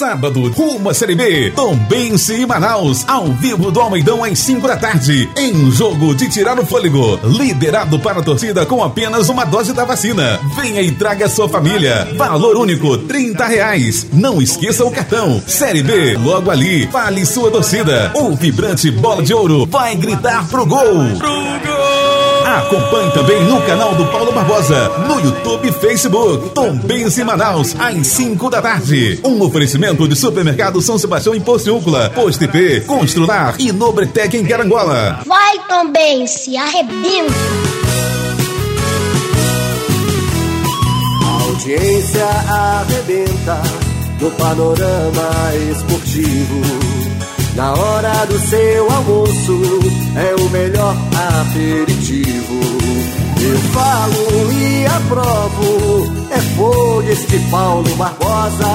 Sábado, rumo à Série B. Tombense e Manaus, ao vivo do Almeidão às 5 da tarde. Em jogo de tirar o fôlego. Liderado para a torcida com apenas uma dose da vacina. Venha e traga sua família. Valor único, 30 reais. Não esqueça o cartão. Série B, logo ali. Fale sua torcida. O vibrante Bola de Ouro vai gritar pro gol. Pro gol! Acompanhe também no canal do Paulo Barbosa, no YouTube e Facebook. Tombense Manaus, às 5 da tarde. Um oferecimento de supermercado São Sebastião em Porciúncula, Posto IP, Constrular e Nobretec em Carangola. Vai Tombense, arrebenta! A audiência arrebenta no panorama esportivo. Na hora do seu almoço é o melhor aperitivo. Eu falo e aprovo, é folhas de Paulo Barbosa.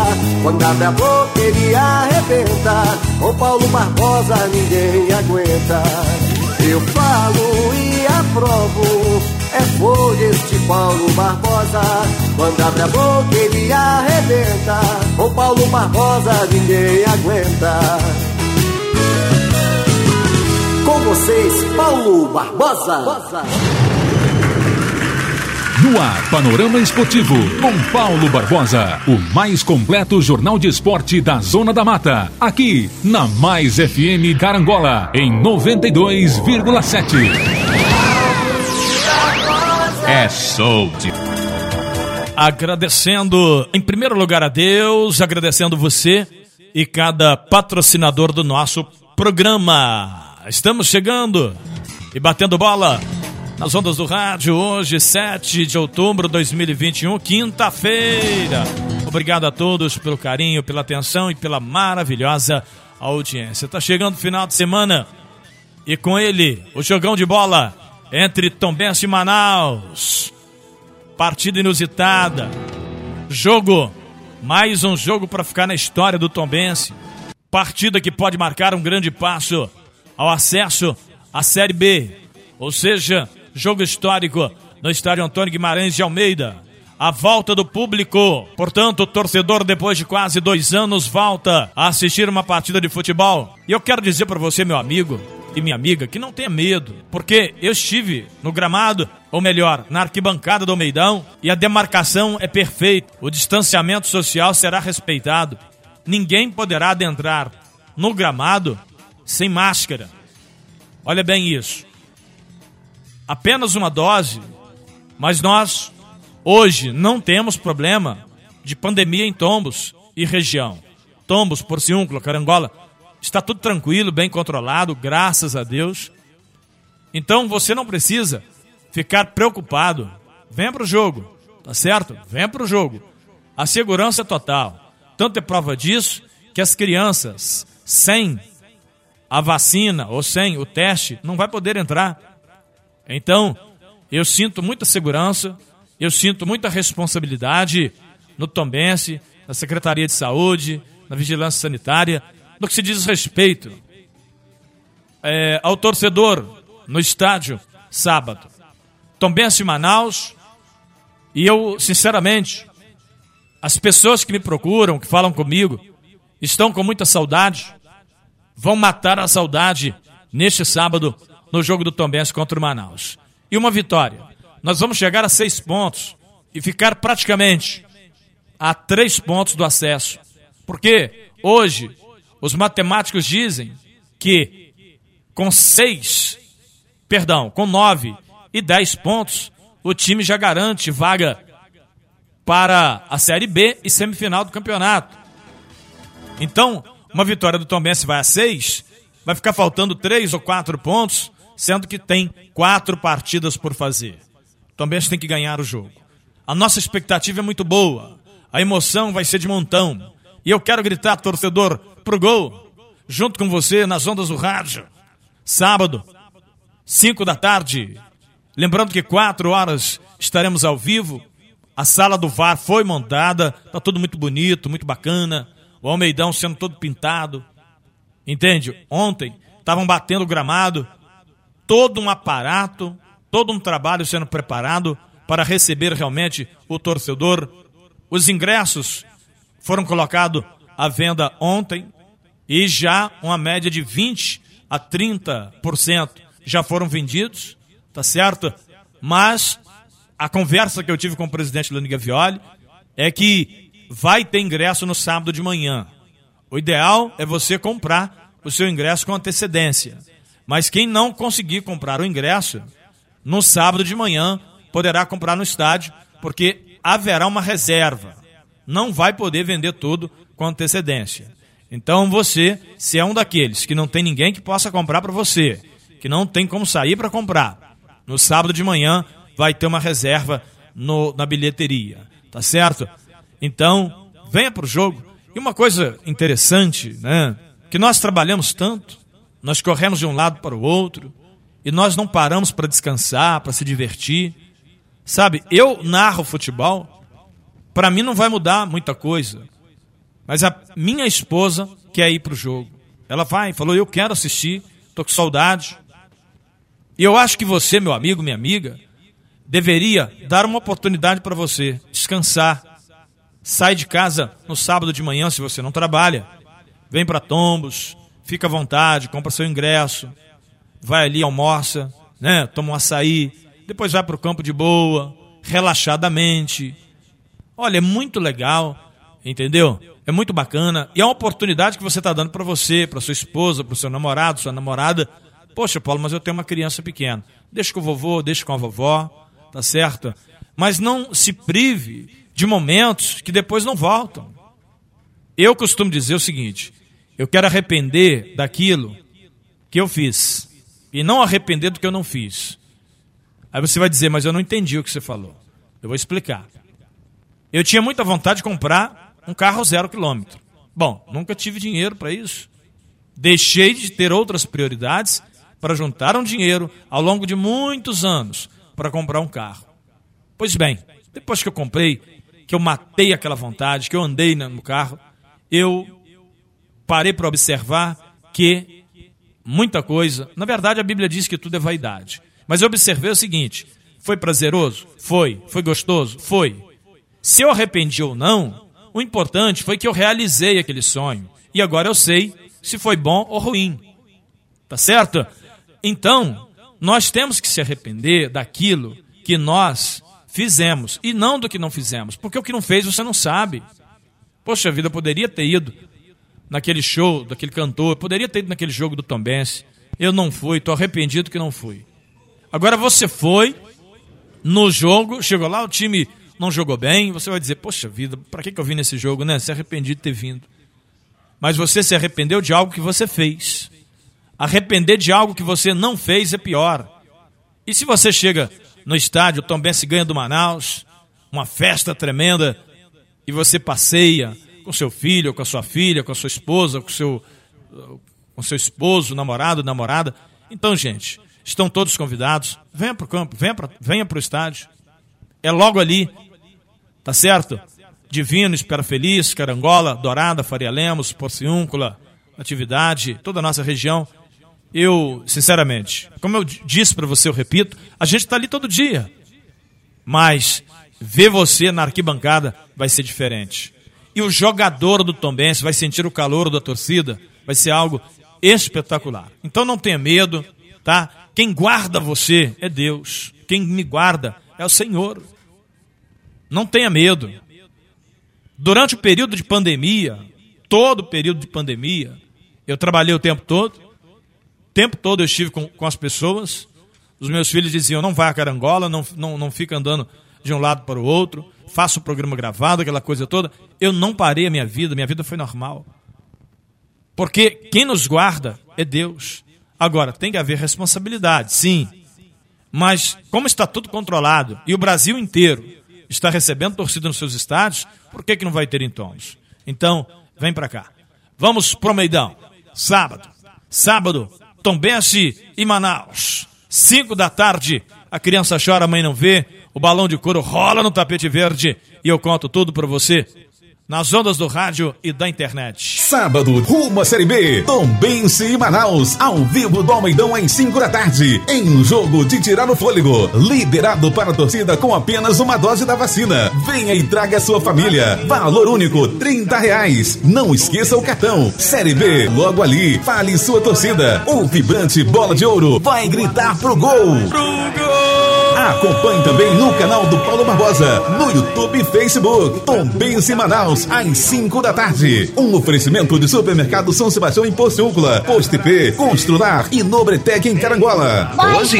Quando abre a boca ele arrebenta, com Paulo Barbosa ninguém aguenta. Eu falo e aprovo, é folhas de Paulo Barbosa. Quando abre a boca ele arrebenta, com Paulo Barbosa ninguém aguenta. Vocês, Paulo Barbosa. No ar, Panorama Esportivo, com Paulo Barbosa, o mais completo jornal de esporte da Zona da Mata, aqui na Mais FM Carangola, em 92,7. É show de... Agradecendo, em primeiro lugar, a Deus, agradecendo você e cada patrocinador do nosso programa. Estamos chegando e batendo bola nas ondas do rádio, hoje, 7 de outubro de 2021, quinta-feira. Obrigado a todos pelo carinho, pela atenção e pela maravilhosa audiência. Tá chegando o final de semana e com ele o jogão de bola entre Tombense e Manaus. Partida inusitada. Jogo, mais um jogo para ficar na história do Tombense. Partida que pode marcar um grande passo ao acesso à Série B, ou seja, jogo histórico no estádio Antônio Guimarães de Almeida. A volta do público, portanto, o torcedor, depois de quase dois anos, volta a assistir uma partida de futebol. E eu quero dizer para você, meu amigo e minha amiga, que não tenha medo, porque eu estive no gramado, ou melhor, na arquibancada do Almeidão, e a demarcação é perfeita, o distanciamento social será respeitado. Ninguém poderá adentrar no gramado sem máscara. Olha bem isso. Apenas uma dose, mas nós hoje não temos problema de pandemia em Tombos e região. Tombos, Porciúncula, Carangola, está tudo tranquilo, bem controlado, graças a Deus. Então você não precisa ficar preocupado. Venha para o jogo, tá certo? Venha para o jogo. A segurança é total. Tanto é prova disso que as crianças sem a vacina ou sem o teste, não vai poder entrar. Então, eu sinto muita segurança, eu sinto muita responsabilidade no Tombense, na Secretaria de Saúde, na Vigilância Sanitária, no que se diz respeito é, ao torcedor no estádio sábado. Tombense Manaus, e eu, sinceramente, as pessoas que me procuram, que falam comigo, estão com muita saudade vão matar a saudade neste sábado no jogo do Tombense contra o Manaus. E uma vitória. Nós vamos chegar a seis pontos e ficar praticamente a três pontos do acesso. Porque hoje os matemáticos dizem que com seis, perdão, com nove e dez pontos, o time já garante vaga para a Série B e semifinal do campeonato. Então, uma vitória do Tombense vai a seis, vai ficar faltando três ou quatro pontos, sendo que tem quatro partidas por fazer. O Tombense tem que ganhar o jogo. A nossa expectativa é muito boa. A emoção vai ser de montão. E eu quero gritar, torcedor, pro gol, junto com você nas ondas do rádio. Sábado, cinco da tarde. Lembrando que quatro horas estaremos ao vivo. A sala do VAR foi montada, tá tudo muito bonito, muito bacana o Almeidão sendo todo pintado. Entende? Ontem estavam batendo o gramado, todo um aparato, todo um trabalho sendo preparado para receber realmente o torcedor. Os ingressos foram colocados a venda ontem e já uma média de 20 a 30% já foram vendidos, tá certo? Mas a conversa que eu tive com o presidente Lani Gavioli é que vai ter ingresso no sábado de manhã. O ideal é você comprar o seu ingresso com antecedência. Mas quem não conseguir comprar o ingresso, no sábado de manhã, poderá comprar no estádio, porque haverá uma reserva. Não vai poder vender tudo com antecedência. Então você, se é um daqueles que não tem ninguém que possa comprar para você, que não tem como sair para comprar, no sábado de manhã vai ter uma reserva no, na bilheteria, tá certo? Então, venha para o jogo. E uma coisa interessante, né? Que nós trabalhamos tanto, nós corremos de um lado para o outro, e nós não paramos para descansar, para se divertir. Sabe, eu narro futebol, para mim não vai mudar muita coisa. Mas a minha esposa quer ir para o jogo. Ela vai, falou: Eu quero assistir, estou com saudade. E eu acho que você, meu amigo, minha amiga, deveria dar uma oportunidade para você descansar. Sai de casa no sábado de manhã, se você não trabalha. Vem para Tombos, fica à vontade, compra seu ingresso, vai ali, almoça, né? toma um açaí, depois vai para o campo de boa, relaxadamente. Olha, é muito legal, entendeu? É muito bacana e é uma oportunidade que você está dando para você, para sua esposa, para o seu namorado, sua namorada. Poxa, Paulo, mas eu tenho uma criança pequena. Deixa com o vovô, deixa com a vovó, tá certo? Mas não se prive de momentos que depois não voltam. Eu costumo dizer o seguinte: eu quero arrepender daquilo que eu fiz e não arrepender do que eu não fiz. Aí você vai dizer, mas eu não entendi o que você falou. Eu vou explicar. Eu tinha muita vontade de comprar um carro zero quilômetro. Bom, nunca tive dinheiro para isso. Deixei de ter outras prioridades para juntar um dinheiro ao longo de muitos anos para comprar um carro. Pois bem, depois que eu comprei, que eu matei aquela vontade, que eu andei no carro, eu parei para observar que muita coisa, na verdade a Bíblia diz que tudo é vaidade. Mas eu observei o seguinte: foi prazeroso? Foi. Foi gostoso? Foi. Se eu arrependi ou não, o importante foi que eu realizei aquele sonho. E agora eu sei se foi bom ou ruim. Tá certo? Então, nós temos que se arrepender daquilo que nós fizemos e não do que não fizemos. Porque o que não fez você não sabe. Poxa vida, eu poderia ter ido naquele show daquele cantor, eu poderia ter ido naquele jogo do Tom Benz. Eu não fui, estou arrependido que não fui. Agora você foi no jogo, chegou lá, o time não jogou bem, você vai dizer, poxa vida, para que, que eu vim nesse jogo, né? Se arrependi de ter vindo. Mas você se arrependeu de algo que você fez. Arrepender de algo que você não fez é pior. E se você chega no estádio, também se ganha do Manaus, uma festa tremenda, e você passeia com seu filho, com a sua filha, com a sua esposa, com seu, com seu esposo, namorado, namorada. Então, gente, estão todos convidados. Venha para o campo, venha para venha o estádio. É logo ali, Tá certo? Divino, Espera Feliz, Carangola, Dourada, Faria Lemos, Porciúncula, Atividade, toda a nossa região. Eu, sinceramente, como eu disse para você, eu repito, a gente está ali todo dia. Mas ver você na arquibancada vai ser diferente. E o jogador do Tombense vai sentir o calor da torcida, vai ser algo espetacular. Então não tenha medo, tá? Quem guarda você é Deus. Quem me guarda é o Senhor. Não tenha medo. Durante o período de pandemia, todo o período de pandemia, eu trabalhei o tempo todo. Tempo todo eu estive com, com as pessoas. Os meus filhos diziam: não vai a carangola, não, não, não fica andando de um lado para o outro, faça o programa gravado, aquela coisa toda. Eu não parei a minha vida, minha vida foi normal. Porque quem nos guarda é Deus. Agora, tem que haver responsabilidade, sim. Mas, como está tudo controlado e o Brasil inteiro está recebendo torcida nos seus estádios, por que, que não vai ter em Tombos? Então, vem para cá. Vamos pro Meidão. Sábado. Sábado, Tombense e Manaus. Cinco da tarde, a criança chora, a mãe não vê, o balão de couro rola no tapete verde. E eu conto tudo para você nas ondas do rádio e da internet. Sábado, rumo à Série B, Tombense e Manaus, ao vivo do Almeidão às 5 da tarde, em um jogo de tirar o fôlego, liderado para a torcida com apenas uma dose da vacina. Venha e traga sua família. Valor único, 30 reais. Não esqueça o cartão. Série B, logo ali. Fale sua torcida. O vibrante Bola de Ouro vai gritar pro gol. Pro gol! Acompanhe também no canal do Paulo Barbosa, no YouTube e Facebook. Tombense Manaus, às 5 da tarde. Um oferecimento de supermercado São Sebastião em Porciúncula, Posto IP, Constrular e Nobretec em Carangola. Hoje,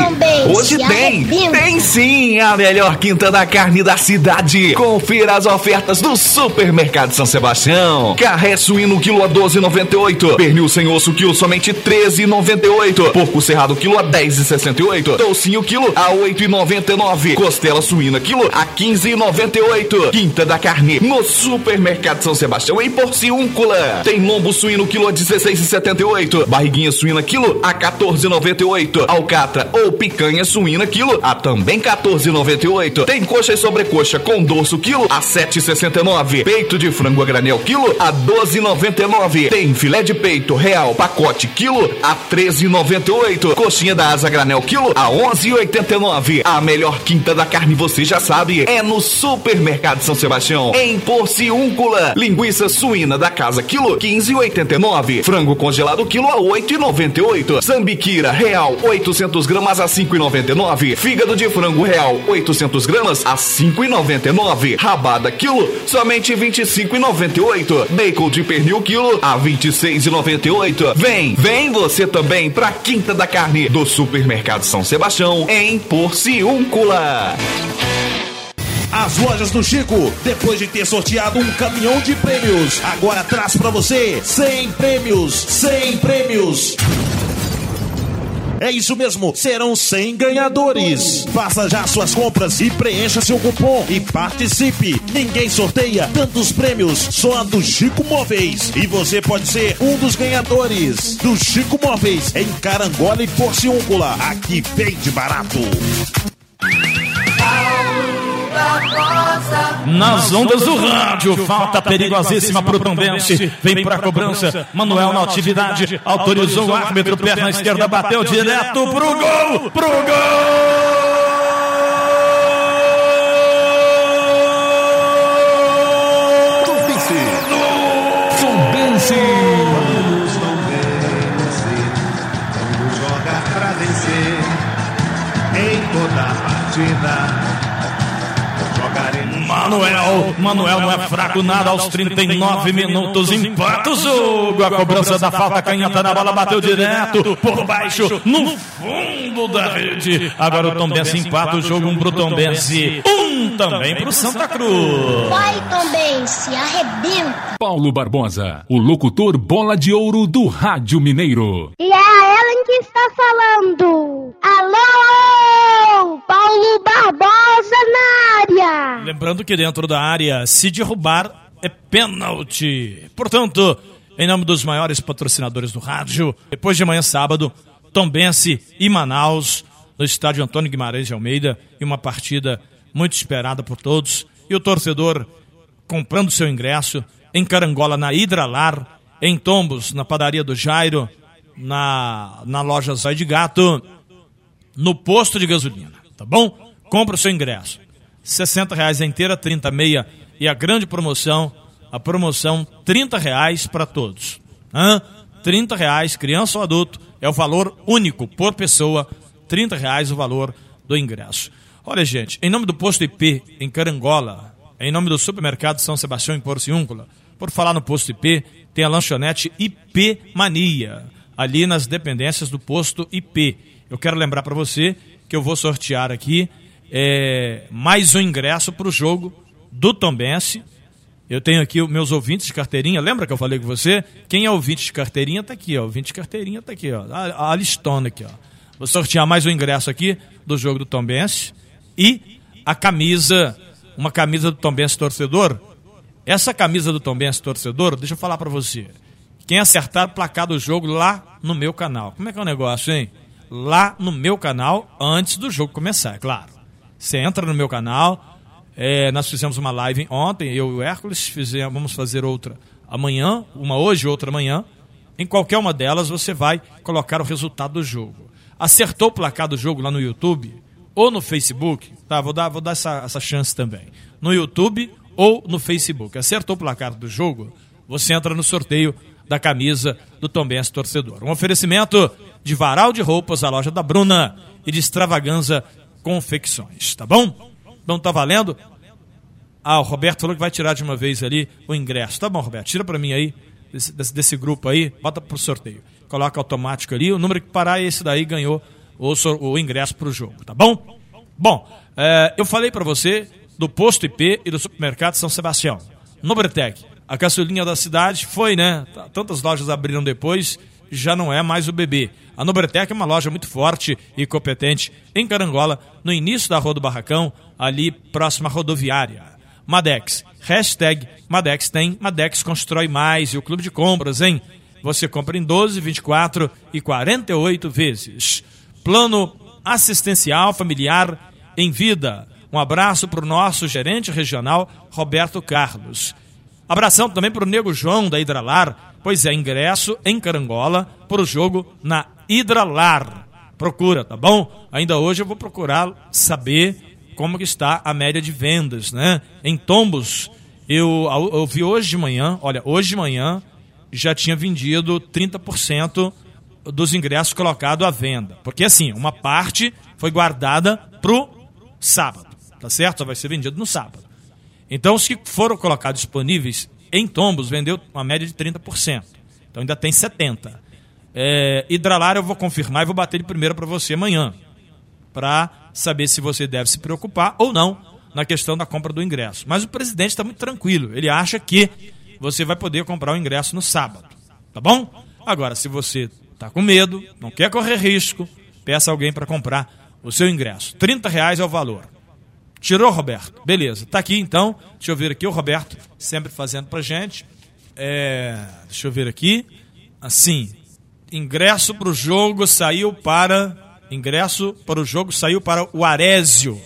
hoje tem, tem sim a melhor quinta da carne da cidade. Confira as ofertas do supermercado São Sebastião. Carré suíno quilo a 12,98. Pernil sem osso quilo somente 13,98. Porco cerrado quilo a 10,68. Toucinho quilo a 8,90. 9,99. Costela suína quilo a 15,98. Quinta da carne no Supermercado São Sebastião em Porciúncula. Tem lombo suíno quilo a 16,78. Barriguinha suína quilo a 14,98. Alcatra ou picanha suína quilo a também 14,98. Tem coxa e sobrecoxa com dorso quilo a 7,69. Peito de frango a granel quilo a 12,99. Tem filé de peito real pacote quilo a 13,98. Coxinha da asa granel quilo a 11,89. A melhor quinta da carne, você já sabe, é no Supermercado São Sebastião, em Porciúncula. Linguiça suína da casa, quilo 15,89. Frango congelado, quilo a 8,98. Sambiquira, real, 800 gramas a 5,99. Fígado de frango, real, 800 gramas a 5,99. Rabada, quilo, somente 25,98. Bacon de pernil, quilo, a 26,98. Vem, vem você também pra Quinta da Carne do Supermercado São Sebastião, em Porciúncula. As lojas do Chico, depois de ter sorteado um caminhão de prêmios, agora traz para você 100 prêmios, 100 prêmios. É isso mesmo, serão 100 ganhadores. Faça já suas compras e preencha seu cupom e participe. Ninguém sorteia tantos prêmios, só a do Chico Móveis. E você pode ser um dos ganhadores do Chico Móveis em Carangola e Porciúncula. Aqui vende barato. Nas ondas do rádio, falta perigosíssima pro Tombense. Vem pra cobrança. Manuel na atividade. Autorizou o árbitro, perna esquerda, bateu direto pro gol! Pro gol! Manuel, Manuel não é fraco nada aos 39 minutos, empata o jogo, a cobrança da falta canhota na bola bateu direto por baixo, no fundo da rede. Agora o Tombense empata o jogo, um pro Tombense, um também pro Santa Cruz. Vai Tombense, arrebenta. Paulo Barbosa, o locutor bola de ouro do Rádio Mineiro. E é a Ellen que está falando. Alô, Paulo Barbosa na área. Lembrando que dentro da área, se derrubar, é pênalti. Portanto, em nome dos maiores patrocinadores do rádio, depois de amanhã, sábado, Tombense e Manaus, no estádio Antônio Guimarães de Almeida, e uma partida muito esperada por todos. E o torcedor comprando seu ingresso em Carangola, na Hidralar, em Tombos, na padaria do Jairo, na, na loja Zói de Gato, no posto de gasolina, tá bom? Compra o seu ingresso. 60 reais a inteira, 30 meia e a grande promoção, a promoção 30 reais para todos. Hã? 30 reais, criança ou adulto, é o valor único por pessoa, 30 reais o valor do ingresso. Olha, gente, em nome do posto IP em Carangola, em nome do supermercado São Sebastião em Porciúncula, por falar no posto IP, tem a lanchonete IP Mania, ali nas dependências do posto IP. Eu quero lembrar para você que eu vou sortear aqui é, mais um ingresso para o jogo do Tombense. Eu tenho aqui os meus ouvintes de carteirinha. Lembra que eu falei com você? Quem é ouvinte de carteirinha está aqui, ó. Ouvinte de carteirinha está aqui, ó. A, a listona aqui, ó. Vou sortear mais um ingresso aqui do jogo do Tombense e a camisa, uma camisa do Tombense torcedor. Essa camisa do Tombense torcedor, deixa eu falar para você. Quem acertar o placar do jogo lá no meu canal. Como é que é o negócio, hein? Lá no meu canal antes do jogo começar, é claro. Você entra no meu canal. É, nós fizemos uma live ontem, eu e o Hércules, fizemos, vamos fazer outra amanhã, uma hoje, outra amanhã. Em qualquer uma delas você vai colocar o resultado do jogo. Acertou o placar do jogo lá no YouTube ou no Facebook? Tá, vou dar, vou dar essa, essa chance também. No YouTube ou no Facebook. Acertou o placar do jogo? Você entra no sorteio da camisa do Tombense Torcedor. Um oferecimento de varal de roupas à loja da Bruna e de extravaganza confecções, tá bom? Não tá valendo? Ah, o Roberto falou que vai tirar de uma vez ali o ingresso. Tá bom, Roberto, tira para mim aí, desse, desse, grupo aí, bota pro sorteio. Coloca automático ali, o número que parar esse daí ganhou o, o ingresso pro jogo, tá bom? Bom, é, eu falei para você do posto IP e do supermercado São Sebastião. No Bretec, a caçulinha da cidade foi, né? Tantas lojas abriram depois, já não é mais o bebê. A Nobretec é uma loja muito forte e competente em Carangola, no início da Rua do Barracão, ali próxima à rodoviária. Madex. Hashtag Madex tem, Madex constrói mais e o clube de compras, hein? Você compra em 12, 24 e 48 vezes. Plano assistencial familiar em vida. Um abraço para o nosso gerente regional, Roberto Carlos. Abração também para o Nego João da Hidralar, pois é ingresso em Carangola para o jogo na Hidralar. Procura, tá bom? Ainda hoje eu vou procurar saber como está a média de vendas, né? Em tombos, eu, eu vi hoje de manhã, olha, hoje de manhã já tinha vendido 30% dos ingressos colocados à venda. Porque assim, uma parte foi guardada pro sábado, tá certo? Só vai ser vendido no sábado. Então, os que foram colocados disponíveis em tombos, vendeu uma média de 30%. Então ainda tem 70%. É, Hidralar eu vou confirmar e vou bater de primeira para você amanhã para saber se você deve se preocupar ou não na questão da compra do ingresso. Mas o presidente está muito tranquilo. Ele acha que você vai poder comprar o ingresso no sábado. Tá bom? Agora, se você está com medo, não quer correr risco, peça alguém para comprar o seu ingresso. 30 reais é o valor. Tirou, Roberto? Beleza. Tá aqui então. Deixa eu ver aqui o Roberto sempre fazendo pra gente. É... Deixa eu ver aqui. Assim, ingresso para o jogo saiu para Ingresso para o jogo saiu para o Arésio.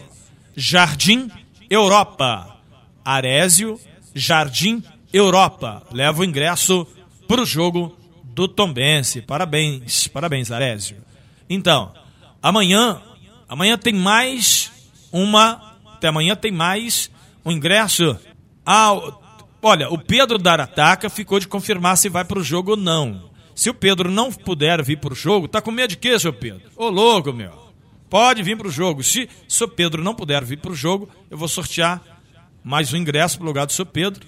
Jardim Europa. Arésio, Jardim Europa. Leva o ingresso para o jogo do Tombense. Parabéns, parabéns, Arésio. Então, amanhã, amanhã tem mais uma, até amanhã tem mais um ingresso. Ah, olha, o Pedro Darataca ficou de confirmar se vai para o jogo ou não. Se o Pedro não puder vir para o jogo, tá com medo de quê, seu Pedro? Ô louco, meu. Pode vir para o jogo. Se o seu Pedro não puder vir para o jogo, eu vou sortear mais um ingresso para o lugar do seu Pedro.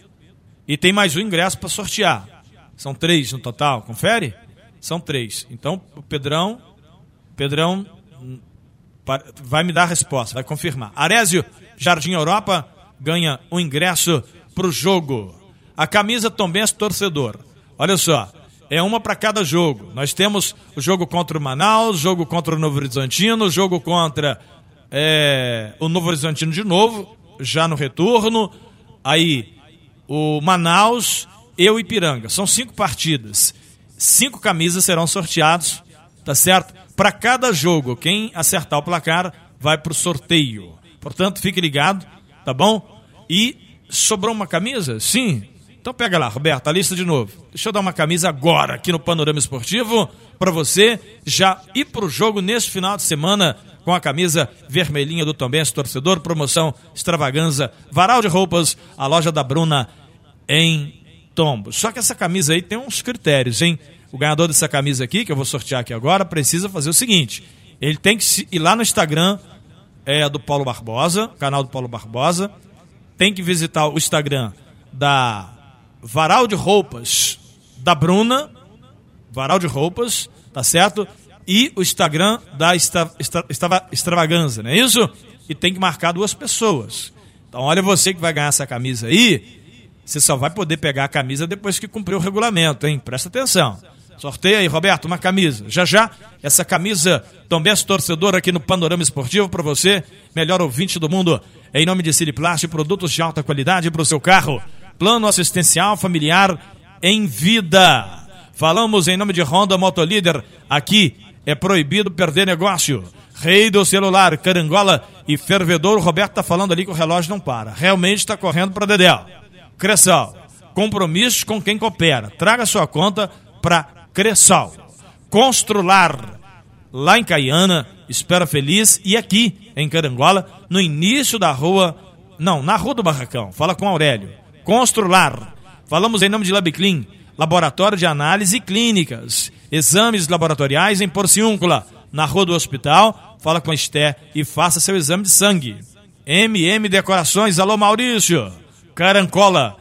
E tem mais um ingresso para sortear. São três no total, confere? São três. Então, o Pedrão, Pedrão hum, vai me dar a resposta, vai confirmar. Arésio, Jardim Europa, ganha um ingresso para o jogo. A camisa Tombense Torcedor. Olha só, é uma para cada jogo. Nós temos o jogo contra o Manaus, jogo contra o Novo Horizontino, jogo contra é, o Novo Horizontino de novo, já no retorno. Aí o Manaus, eu e Piranga. São cinco partidas. Cinco camisas serão sorteados, tá certo? Para cada jogo, quem acertar o placar vai para o sorteio. Portanto, fique ligado, tá bom? E sobrou uma camisa? Sim, então pega lá, Roberto, a lista de novo. Deixa eu dar uma camisa agora aqui no Panorama Esportivo para você já ir pro jogo neste final de semana com a camisa vermelhinha do Tombense Torcedor, promoção extravaganza, varal de roupas, a loja da Bruna em Tombos. Só que essa camisa aí tem uns critérios, hein? O ganhador dessa camisa aqui, que eu vou sortear aqui agora, precisa fazer o seguinte: ele tem que ir lá no Instagram é, do Paulo Barbosa, canal do Paulo Barbosa, tem que visitar o Instagram da varal de roupas da Bruna, varal de roupas, tá certo? E o Instagram da extra, extra, extra, Extravaganza, não é isso? E tem que marcar duas pessoas. Então, olha você que vai ganhar essa camisa aí, você só vai poder pegar a camisa depois que cumprir o regulamento, hein? Presta atenção. Sorteia aí, Roberto, uma camisa. Já já, essa camisa Tombense Torcedor aqui no Panorama Esportivo para você, melhor ouvinte do mundo. Em nome de Siliplast, produtos de alta qualidade para o seu carro. Plano assistencial familiar em vida. Falamos em nome de Honda Motolíder. Aqui é proibido perder negócio. Rei do celular, carangola e fervedor. O Roberto tá falando ali que o relógio não para. Realmente está correndo para Dedéu. Cressal. compromissos com quem coopera. Traga sua conta para Cressal. Constrular, lá em Caiana, Espera Feliz, e aqui em Carangola, no início da rua, não, na rua do Barracão. Fala com Aurélio. Constrular. Falamos em nome de Labiclin, Laboratório de Análise Clínicas. Exames laboratoriais em Porciúncula, na rua do hospital. Fala com a Esté e faça seu exame de sangue. MM Decorações, alô Maurício. Carancola.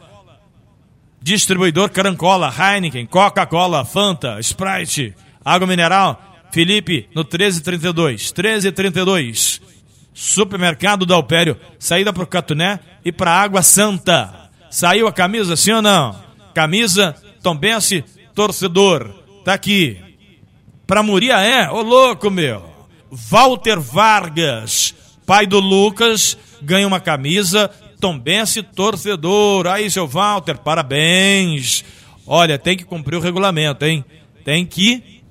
Distribuidor Carancola, Heineken, Coca-Cola, Fanta, Sprite, Água Mineral, Felipe no 1332. 1332. Supermercado do Alpério, saída pro Catuné e pra Água Santa. Saiu a camisa, sim ou não? Camisa Tombense Torcedor. Tá aqui. Pra Muriaé, ô louco meu. Walter Vargas, pai do Lucas, ganha uma camisa Tombense Torcedor. Aí, seu Walter, parabéns. Olha, tem que cumprir o regulamento, hein? Tem que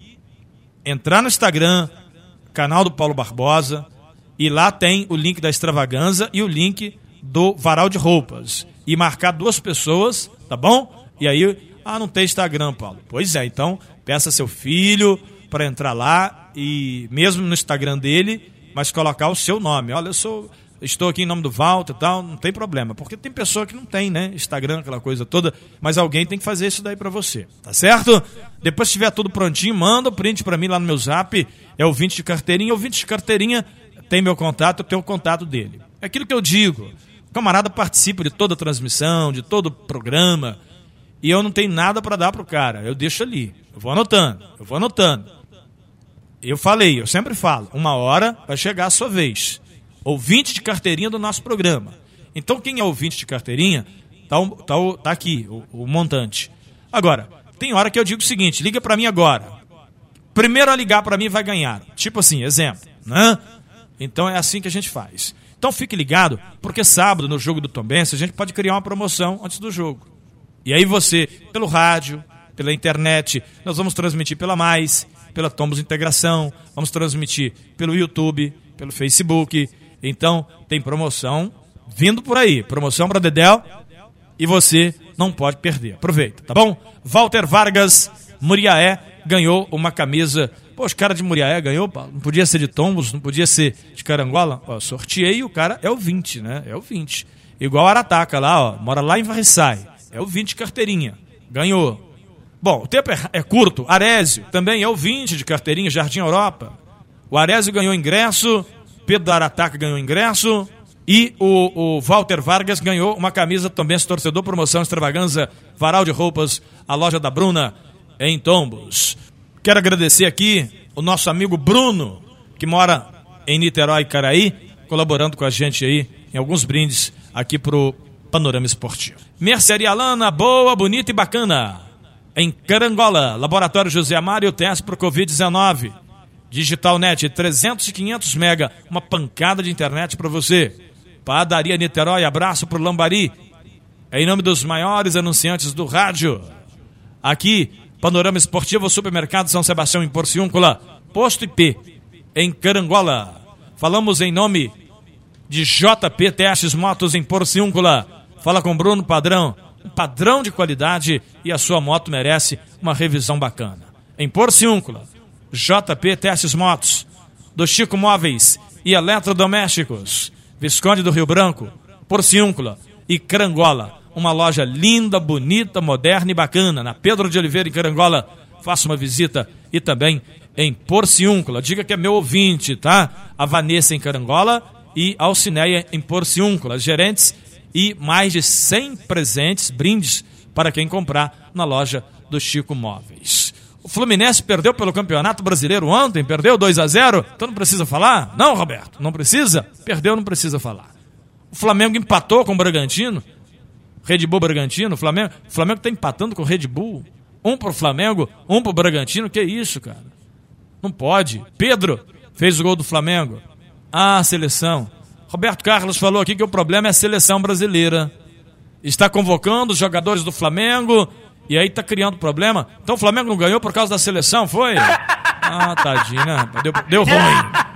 entrar no Instagram, canal do Paulo Barbosa, e lá tem o link da extravaganza e o link do varal de roupas. E marcar duas pessoas, tá bom? E aí, ah, não tem Instagram, Paulo. Pois é, então peça seu filho para entrar lá e mesmo no Instagram dele, mas colocar o seu nome. Olha, eu sou estou aqui em nome do Walter e tal, não tem problema, porque tem pessoa que não tem, né? Instagram, aquela coisa toda, mas alguém tem que fazer isso daí para você, tá certo? Depois que tiver tudo prontinho, manda o print para mim lá no meu zap, é o 20 de carteirinha, o 20 de carteirinha tem meu contato, eu tenho o contato dele. É aquilo que eu digo, o camarada participa de toda a transmissão, de todo o programa, e eu não tenho nada para dar pro cara, eu deixo ali, eu vou anotando, eu vou anotando. Eu falei, eu sempre falo, uma hora vai chegar a sua vez ouvinte de carteirinha do nosso programa. Então, quem é ouvinte de carteirinha, tá, tá, tá aqui, o, o montante. Agora, tem hora que eu digo o seguinte: liga para mim agora. Primeiro a ligar para mim vai ganhar. Tipo assim, exemplo. Né? Então é assim que a gente faz. Então fique ligado, porque sábado, no jogo do Tombense, a gente pode criar uma promoção antes do jogo. E aí você, pelo rádio, pela internet, nós vamos transmitir pela Mais, pela Tombos Integração, vamos transmitir pelo YouTube, pelo Facebook, então, tem promoção vindo por aí. Promoção para Dedel e você não pode perder. Aproveita, tá bom? Walter Vargas, Muriaé, ganhou uma camisa. Pô, os caras de Muriaé ganhou, não podia ser de Tombos, não podia ser de Carangola. Ó, sorteei e o cara é o 20, né? É o 20. Igual Arataca lá, ó, mora lá em Varriçai. É o 20 carteirinha. Ganhou. Bom, o tempo é, é curto. Arésio também é o 20 de carteirinha, Jardim Europa. O Arésio ganhou ingresso, Pedro Arataca ganhou ingresso. E o, o Walter Vargas ganhou uma camisa também, esse torcedor, promoção extravaganza, varal de roupas, a loja da Bruna, em Tombos. Quero agradecer aqui o nosso amigo Bruno, que mora em Niterói, Caraí, colaborando com a gente aí em alguns brindes aqui pro Panorama Esportivo. Mercearia Lana, boa, bonita e bacana. Em Carangola, Laboratório José Amário, teste pro Covid-19. Digital Net, 300 e 500 mega, uma pancada de internet para você. Padaria Niterói, abraço pro Lambari. É em nome dos maiores anunciantes do rádio. Aqui, Panorama Esportivo, Supermercado São Sebastião em Porciúncula, Posto IP em Carangola. Falamos em nome de JP Testes Motos em Porciúncula. Fala com Bruno Padrão, um padrão de qualidade e a sua moto merece uma revisão bacana. Em Porciúncula, JP Testes Motos, do Chico Móveis e Eletrodomésticos, Visconde do Rio Branco, Porciúncula e Carangola. Uma loja linda, bonita, moderna e bacana, na Pedro de Oliveira, em Carangola. Faça uma visita e também em Porciúncula. Diga que é meu ouvinte, tá? A Vanessa em Carangola e Alcineia em Porciúncula. Gerentes e mais de 100 presentes, brindes para quem comprar na loja do Chico Móveis. O Fluminense perdeu pelo Campeonato Brasileiro ontem, perdeu 2 a 0 então não precisa falar? Não, Roberto, não precisa? Perdeu, não precisa falar. O Flamengo empatou com o Bragantino, Red Bull Bragantino, Flamengo, o Flamengo está empatando com o Red Bull. Um pro Flamengo, um pro Bragantino, que isso, cara? Não pode. Pedro fez o gol do Flamengo. Ah, seleção. Roberto Carlos falou aqui que o problema é a seleção brasileira. Está convocando os jogadores do Flamengo e aí tá criando problema. Então o Flamengo não ganhou por causa da seleção, foi? Ah, tadinho, né? Deu, deu ruim.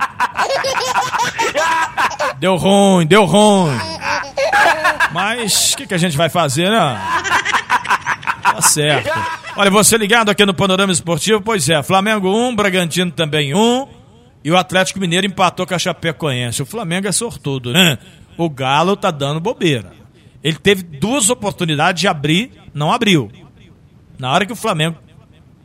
Deu ruim, deu ruim. Mas o que, que a gente vai fazer, né? Tá certo. Olha, você ligado aqui no Panorama Esportivo, pois é, Flamengo 1, Bragantino também 1, e o Atlético Mineiro empatou com a Chapecoense. O Flamengo é sortudo, né? O Galo tá dando bobeira. Ele teve duas oportunidades de abrir, não abriu. Na hora que o Flamengo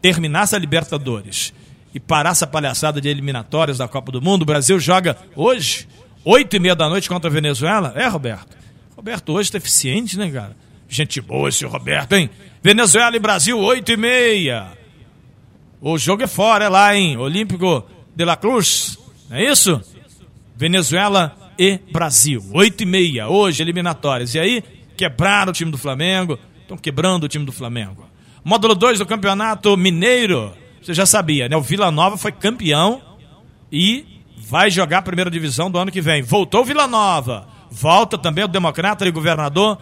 terminasse a Libertadores e parasse a palhaçada de eliminatórias da Copa do Mundo, o Brasil joga hoje, oito e meia da noite contra a Venezuela. É, Roberto? Roberto hoje tá eficiente, né, cara? Gente boa esse Roberto, hein? Venezuela e Brasil, oito e meia. O jogo é fora, é lá, hein? Olímpico de la Cruz, não é isso? Venezuela e Brasil, oito e meia, hoje, eliminatórias. E aí, quebraram o time do Flamengo, estão quebrando o time do Flamengo. Módulo 2 do Campeonato Mineiro, você já sabia, né? O Vila Nova foi campeão e vai jogar a primeira divisão do ano que vem. Voltou o Vila Nova, volta também o Democrata e Governador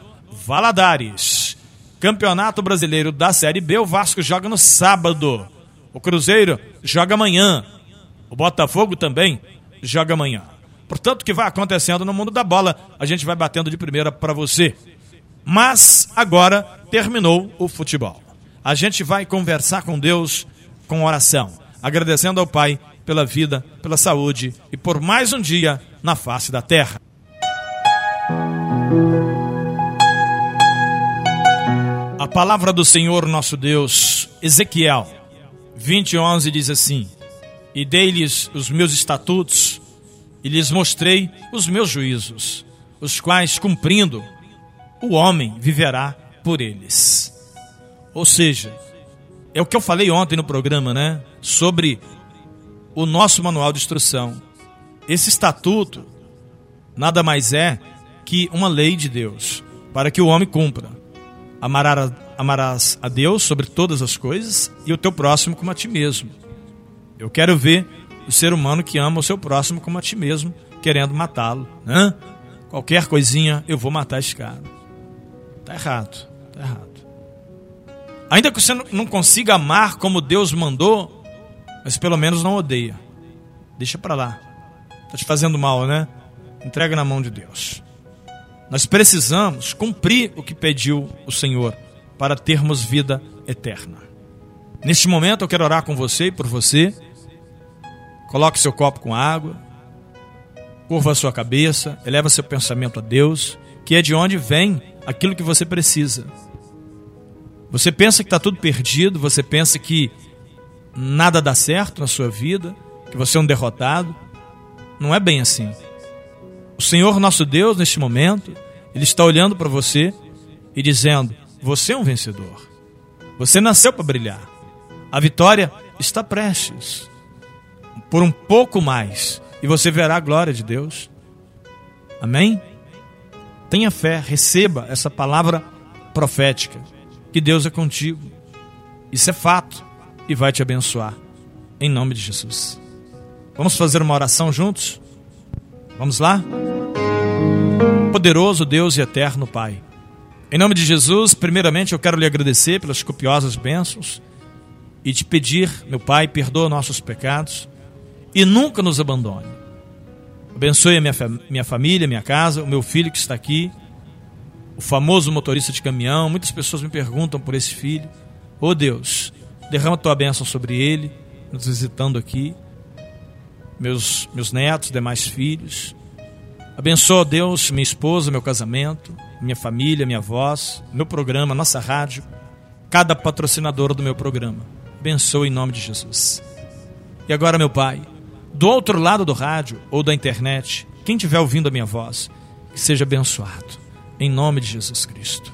Valadares. Campeonato Brasileiro da Série B, o Vasco joga no sábado. O Cruzeiro joga amanhã. O Botafogo também joga amanhã. Portanto, o que vai acontecendo no mundo da bola, a gente vai batendo de primeira para você. Mas agora terminou o futebol. A gente vai conversar com Deus com oração, agradecendo ao Pai pela vida, pela saúde e por mais um dia na face da terra. A palavra do Senhor nosso Deus, Ezequiel 20:11 diz assim: E dei-lhes os meus estatutos e lhes mostrei os meus juízos, os quais cumprindo o homem viverá por eles. Ou seja, é o que eu falei ontem no programa, né? Sobre o nosso manual de instrução. Esse estatuto nada mais é que uma lei de Deus para que o homem cumpra. Amarás, amarás a Deus sobre todas as coisas e o teu próximo como a ti mesmo. Eu quero ver o ser humano que ama o seu próximo como a ti mesmo, querendo matá-lo. Né? Qualquer coisinha, eu vou matar esse cara. Tá errado, tá errado. Ainda que você não consiga amar como Deus mandou, mas pelo menos não odeia. Deixa para lá. Tá te fazendo mal, né? Entrega na mão de Deus. Nós precisamos cumprir o que pediu o Senhor para termos vida eterna. Neste momento eu quero orar com você e por você. Coloque seu copo com água, curva a sua cabeça, eleva seu pensamento a Deus, que é de onde vem aquilo que você precisa. Você pensa que está tudo perdido, você pensa que nada dá certo na sua vida, que você é um derrotado. Não é bem assim. O Senhor nosso Deus, neste momento, Ele está olhando para você e dizendo: Você é um vencedor. Você nasceu para brilhar. A vitória está prestes. Por um pouco mais. E você verá a glória de Deus. Amém? Tenha fé, receba essa palavra profética. Que Deus é contigo. Isso é fato. E vai te abençoar. Em nome de Jesus. Vamos fazer uma oração juntos? Vamos lá? Poderoso Deus e eterno Pai. Em nome de Jesus, primeiramente eu quero lhe agradecer pelas copiosas bênçãos e te pedir, meu Pai, perdoa nossos pecados e nunca nos abandone. Abençoe a minha, minha família, minha casa, o meu filho que está aqui, o famoso motorista de caminhão. Muitas pessoas me perguntam por esse filho. Oh Deus, derrama tua bênção sobre ele, nos visitando aqui meus, meus netos, demais filhos. Abençoa, Deus, minha esposa, meu casamento, minha família, minha voz, meu programa, nossa rádio, cada patrocinador do meu programa. Abençoa em nome de Jesus. E agora, meu Pai, do outro lado do rádio ou da internet, quem estiver ouvindo a minha voz, que seja abençoado, em nome de Jesus Cristo.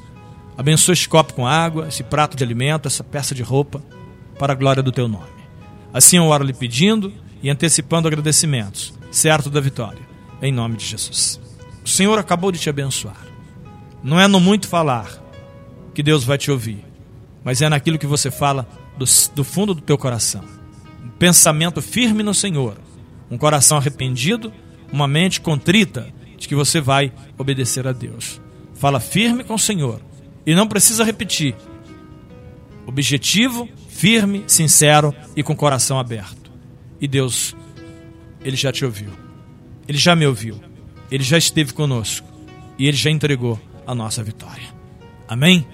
Abençoa esse copo com água, esse prato de alimento, essa peça de roupa, para a glória do teu nome. Assim eu oro lhe pedindo e antecipando agradecimentos, certo da vitória, em nome de Jesus. O Senhor acabou de te abençoar. Não é no muito falar que Deus vai te ouvir, mas é naquilo que você fala do, do fundo do teu coração. Um pensamento firme no Senhor, um coração arrependido, uma mente contrita de que você vai obedecer a Deus. Fala firme com o Senhor e não precisa repetir. Objetivo, firme, sincero e com coração aberto. E Deus, Ele já te ouviu. Ele já me ouviu. Ele já esteve conosco. E Ele já entregou a nossa vitória. Amém?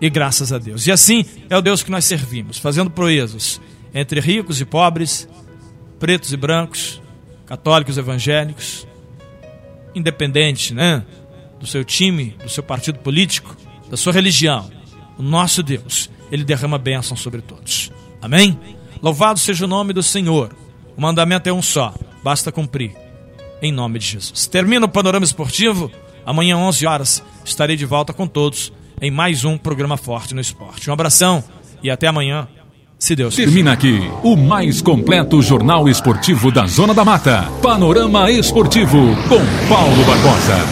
E graças a Deus. E assim é o Deus que nós servimos, fazendo proezas entre ricos e pobres, pretos e brancos, católicos e evangélicos, independente, né? Do seu time, do seu partido político, da sua religião. O nosso Deus, ele derrama bênção sobre todos. Amém? Louvado seja o nome do Senhor. O mandamento é um só, basta cumprir. Em nome de Jesus. Termina o panorama esportivo. Amanhã, 11 horas, estarei de volta com todos em mais um programa Forte no Esporte. Um abração e até amanhã, se Deus quiser. Termina aqui o mais completo jornal esportivo da Zona da Mata. Panorama Esportivo com Paulo Barbosa.